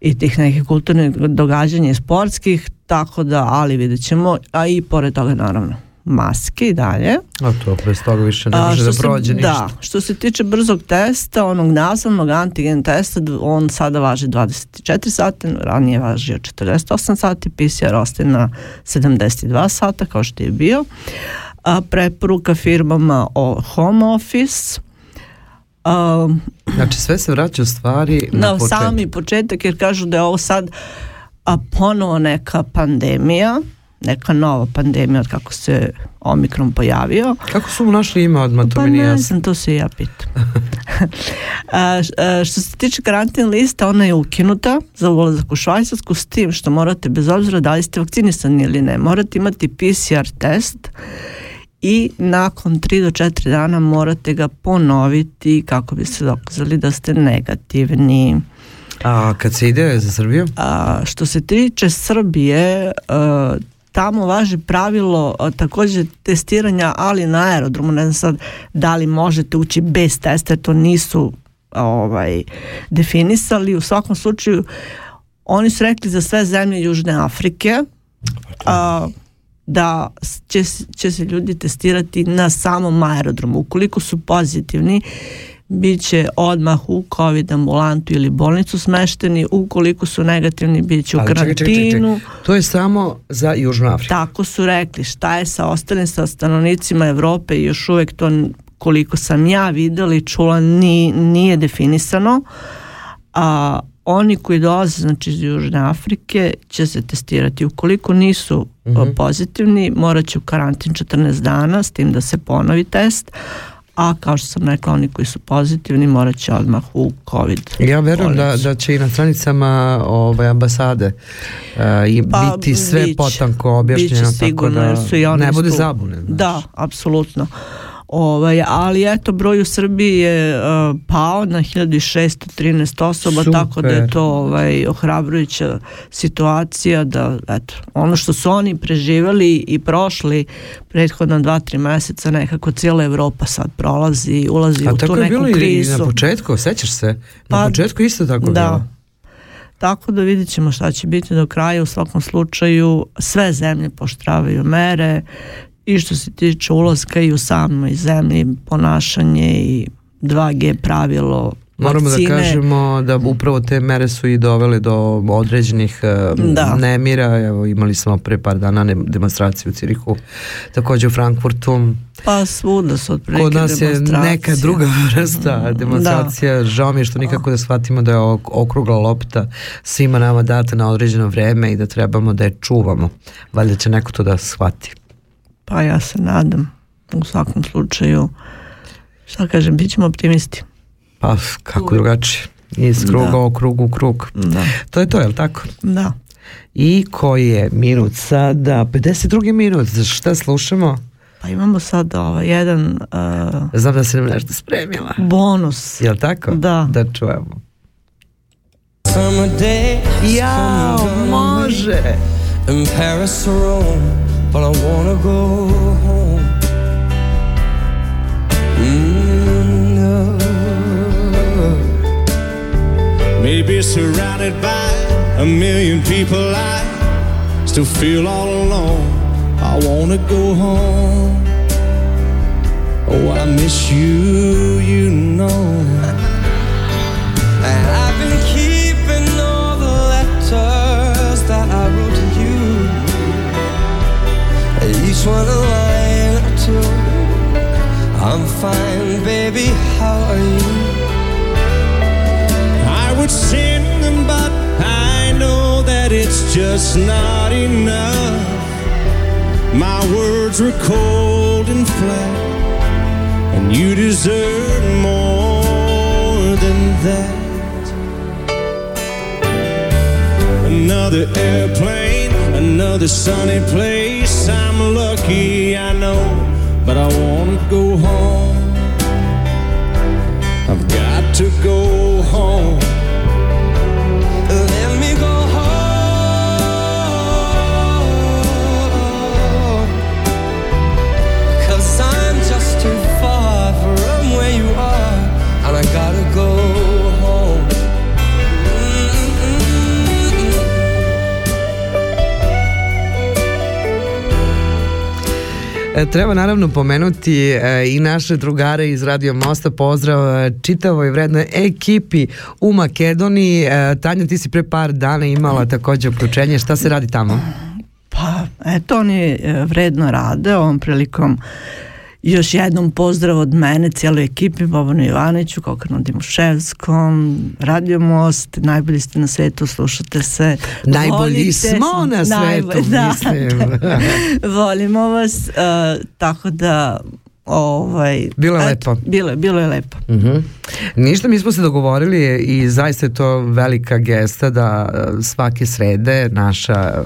i tih nekih kulturnih događanja i sportskih, tako da, ali vidjet ćemo, a i pored toga naravno maske i dalje. A to bez toga više ne može da prođe ništa. Da, što se tiče brzog testa, onog nazavnog antigen testa, on sada važi 24 sata, ranije važio 48 sati, PCR ostaje na 72 sata kao što je bio. A preporuka firmama o home office, Um, znači sve se vraća u stvari na, na sami početak jer kažu da je ovo sad a ponovo neka pandemija neka nova pandemija od kako se Omikron pojavio. Kako su mu našli ime odmah, to pa mi ne znam, to se ja pitam. a, što se tiče karantin lista, ona je ukinuta za ulazak u Švajcarsku s tim što morate, bez obzira da li ste vakcinisani ili ne, morate imati PCR test i nakon 3 do 4 dana morate ga ponoviti kako bi se dokazali da ste negativni. A kad se ide za Srbiju? A, što se tiče Srbije, tamo važi pravilo također testiranja, ali na aerodromu, ne znam sad da li možete ući bez testa, to nisu ovaj definisali. U svakom slučaju, oni su rekli za sve zemlje Južne Afrike, a, da će, će se ljudi testirati na samom aerodromu. Ukoliko su pozitivni, bit će odmah u COVID ambulantu ili bolnicu smešteni, ukoliko su negativni bit će u karantinu. To je samo za Južnu Afriku. Tako su rekli. Šta je sa ostalim sa stanovnicima Europe i još uvijek to koliko sam ja vidjela i čula ni, nije definisano. A oni koji dolaze znači iz Južne Afrike će se testirati. Ukoliko nisu mm pozitivni, morat će u karantin 14 dana s tim da se ponovi test, a kao što sam rekla, oni koji su pozitivni morat će odmah u COVID. Ja verujem da, da će i na stranicama ovaj, ambasade uh, i pa, biti sve potanko objašnjeno tako da su i ne bude zabune. Da, apsolutno. Ovaj, ali eto, broj u Srbiji je uh, pao na 1613 osoba, tako da je to ovaj, ohrabrujuća situacija da, eto, ono što su oni preživjeli i prošli prethodna dva, tri mjeseca, nekako cijela Evropa sad prolazi, ulazi u tu neku krizu. A tako je bilo i na početku, sećaš se? Na pa, početku isto tako da. bilo. Tako da vidjet ćemo šta će biti do kraja. U svakom slučaju sve zemlje poštravaju mere, i što se tiče ulaska i u samoj zemlji ponašanje i 2G pravilo Moramo da kažemo da upravo te mere su i dovele do određenih e, nemira. Evo, imali smo pre par dana demonstraciju u Cirihu, također u Frankfurtu. Pa svuda su otprilike Kod nas je neka druga vrsta demonstracija. Žao mi je što nikako da shvatimo da je okrugla lopta svima nama data na određeno vreme i da trebamo da je čuvamo. Valjda će neko to da shvati. Pa ja se nadam u svakom slučaju Šta kažem, bit ćemo optimisti. Pa, kako drugačije. Iz kruga u krug u krug. Da. To je to, je li tako? Da. I koji je minut sada? 52. minut. Šta slušamo? Pa imamo sad ovaj jedan... Uh, Znam da si nam nešto spremila. Bonus. Jel tako? Da. Da čujemo. Ja, može. In Paris or Rome, but I wanna go home. Mm. Maybe surrounded by a million people, I still feel all alone. I wanna go home. Oh, I miss you, you know. One a line or two. I'm fine, baby. How are you? I would send them, but I know that it's just not enough. My words were cold and flat, and you deserve more than that. Another airplane, another sunny place. I'm I know, but I wanna go home. Treba naravno pomenuti e, i naše drugare iz Radio Mosta, pozdrav e, čitavoj vrednoj ekipi u Makedoniji. E, Tanja, ti si pre par dana imala takođe uključenje, šta se radi tamo? Pa, eto, oni e, vredno rade ovom prilikom još jednom pozdrav od mene, cijeloj ekipi, Bobanu Ivaniću, Kokranu Dimuševskom, Radio Most, najbolji ste na svetu, slušate se. Najbolji volite smo na svetu, najbolj- da, mislim. da. Volimo vas, e, tako da ovaj, Bilo je lepo. Bilo je, bilo je lepo. Mhm. Ništa, mi smo se dogovorili i zaista je to velika gesta da e, svake srede naša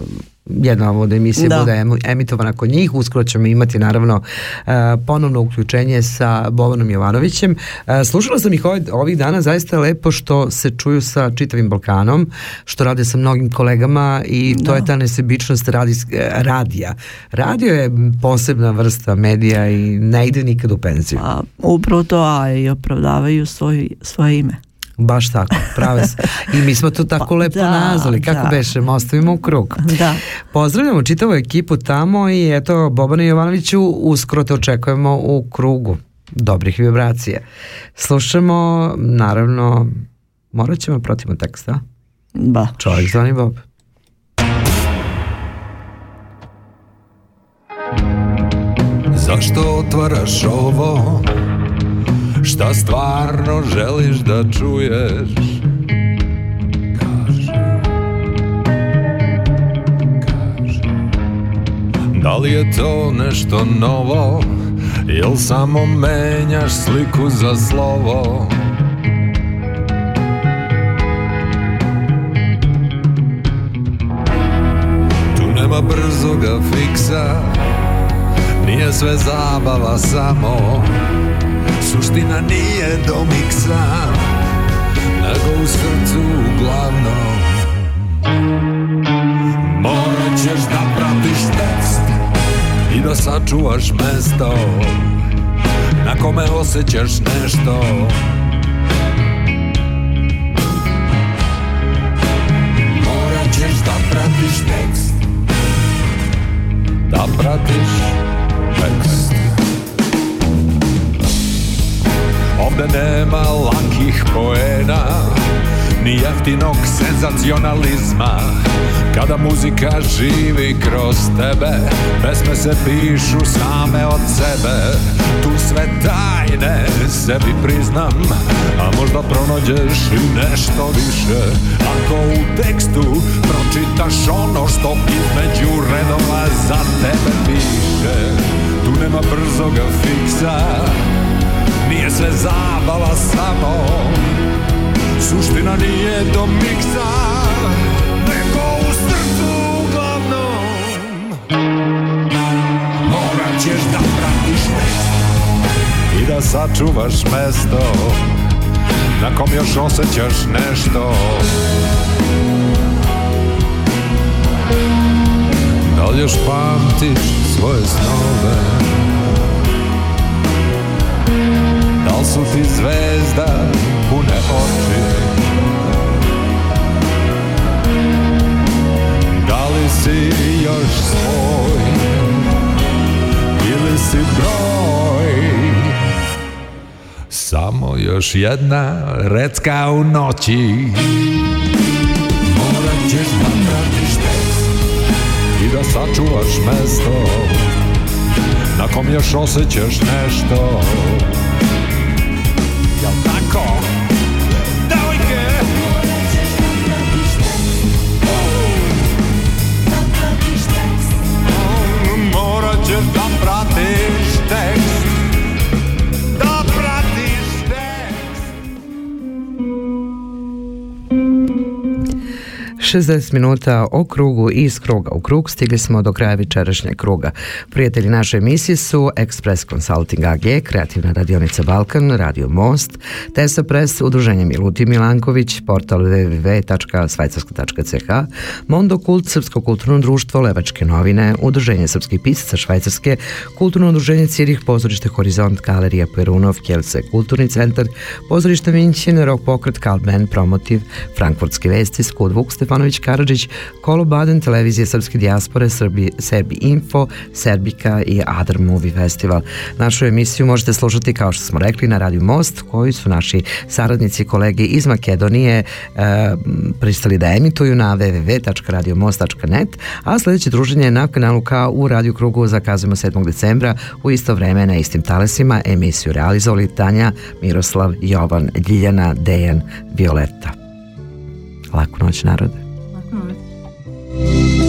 jedna od emisija Da. bude emitovana kod njih. Uskoro ćemo imati naravno e, ponovno uključenje sa Bovanom Jovanovićem. E, Slušala sam ih ovih, dana, zaista je lepo što se čuju sa čitavim Balkanom, što rade sa mnogim kolegama i to Da. je ta nesebičnost radis, e, radija. Radio je posebna vrsta medija i ne ide nikad u penziju. A, upravo to, a i opravdavaju svoj, svoje ime. Baš tako, prave se. I mi smo to tako Pa, lepo da, nazvali, kako da. beše, mostavimo u krug. Da. Pozdravljamo čitavu ekipu tamo i eto, Bobana Jovanoviću, uskoro te očekujemo u krugu dobrih vibracija. Slušamo, naravno, morat ćemo protivno teksta. Ba. Čovjek zvani Bob. Zašto otvaraš ovo? Šta stvarno želiš da čuješ? Kaži. Kaži. Da li je to nešto novo? Jel samo menjaš sliku za slovo? Tu nema brzoga fiksa Nije sve zabava samo Suština nije do miksa? Nego u srcu uglavnom Morat ćeš da pratiš tekst I da sačuvaš mesto Na kome osjećaš nešto Morat ćeš da pratiš tekst Da pratiš tekst Ovde nema lakih poena Ni jeftinog senzacionalizma. Kada muzika živi kroz tebe Pesme se pišu same od sebe. Tu sve tajne sebi priznam A možda pronađeš i nešto više. Ako u tekstu pročitaš ono što između redova za tebe piše Tu nema brzoga fiksa Nije sve zabava samo. Suština nije do miksa Nego u srcu uglavnom. Morat ćeš da pratiš tekst I da sačuvaš mesto Na kom još osjećaš nešto. Da li još pamtiš svoje snove Li su ti zvezda pune oči? Da li si još svoj Ili si broj? Samo još jedna recka u noći. Morat ćeš da pratiš I da sačuvaš mesto Na kom još osjećaš nešto Jel tako? Devojke! Morat ćeš da pratiš tekst 60 minuta o krugu i iz kruga u krug stigli smo do kraja večerašnjeg kruga. Prijatelji naše emisije su Express Consulting AG, Kreativna radionica Balkan, Radio Most, Tesa Press, Udruženje Miluti Milanković, portal www.svajcarska.ch, Mondo Kult, Srpsko kulturno društvo, Levačke novine, Udruženje srpskih pisaca Švajcarske, Kulturno udruženje Cirih, Pozorište Horizont, Galerija Perunov, Kjelse, Kulturni centar, Pozorište Minćin, Rock Pokret, Kalben, Promotiv, Frankfurtske vesti, Skud Vuk, Stefanović Karadžić, Kolo Baden, Televizija Srpske dijaspore, Srbi, Serbi Info, Serbika i Adar Movie Festival. Našu emisiju možete slušati, kao što smo rekli, na Radio Most, koji su naši saradnici i kolege iz Makedonije e, pristali da emituju na www.radiomost.net, a sledeće druženje je na kanalu K u Radio Krugu zakazujemo 7. decembra u isto vreme na istim talesima emisiju realizovali Tanja, Miroslav, Jovan, Ljiljana, Dejan, Violeta. Laku noć narode. Thank you.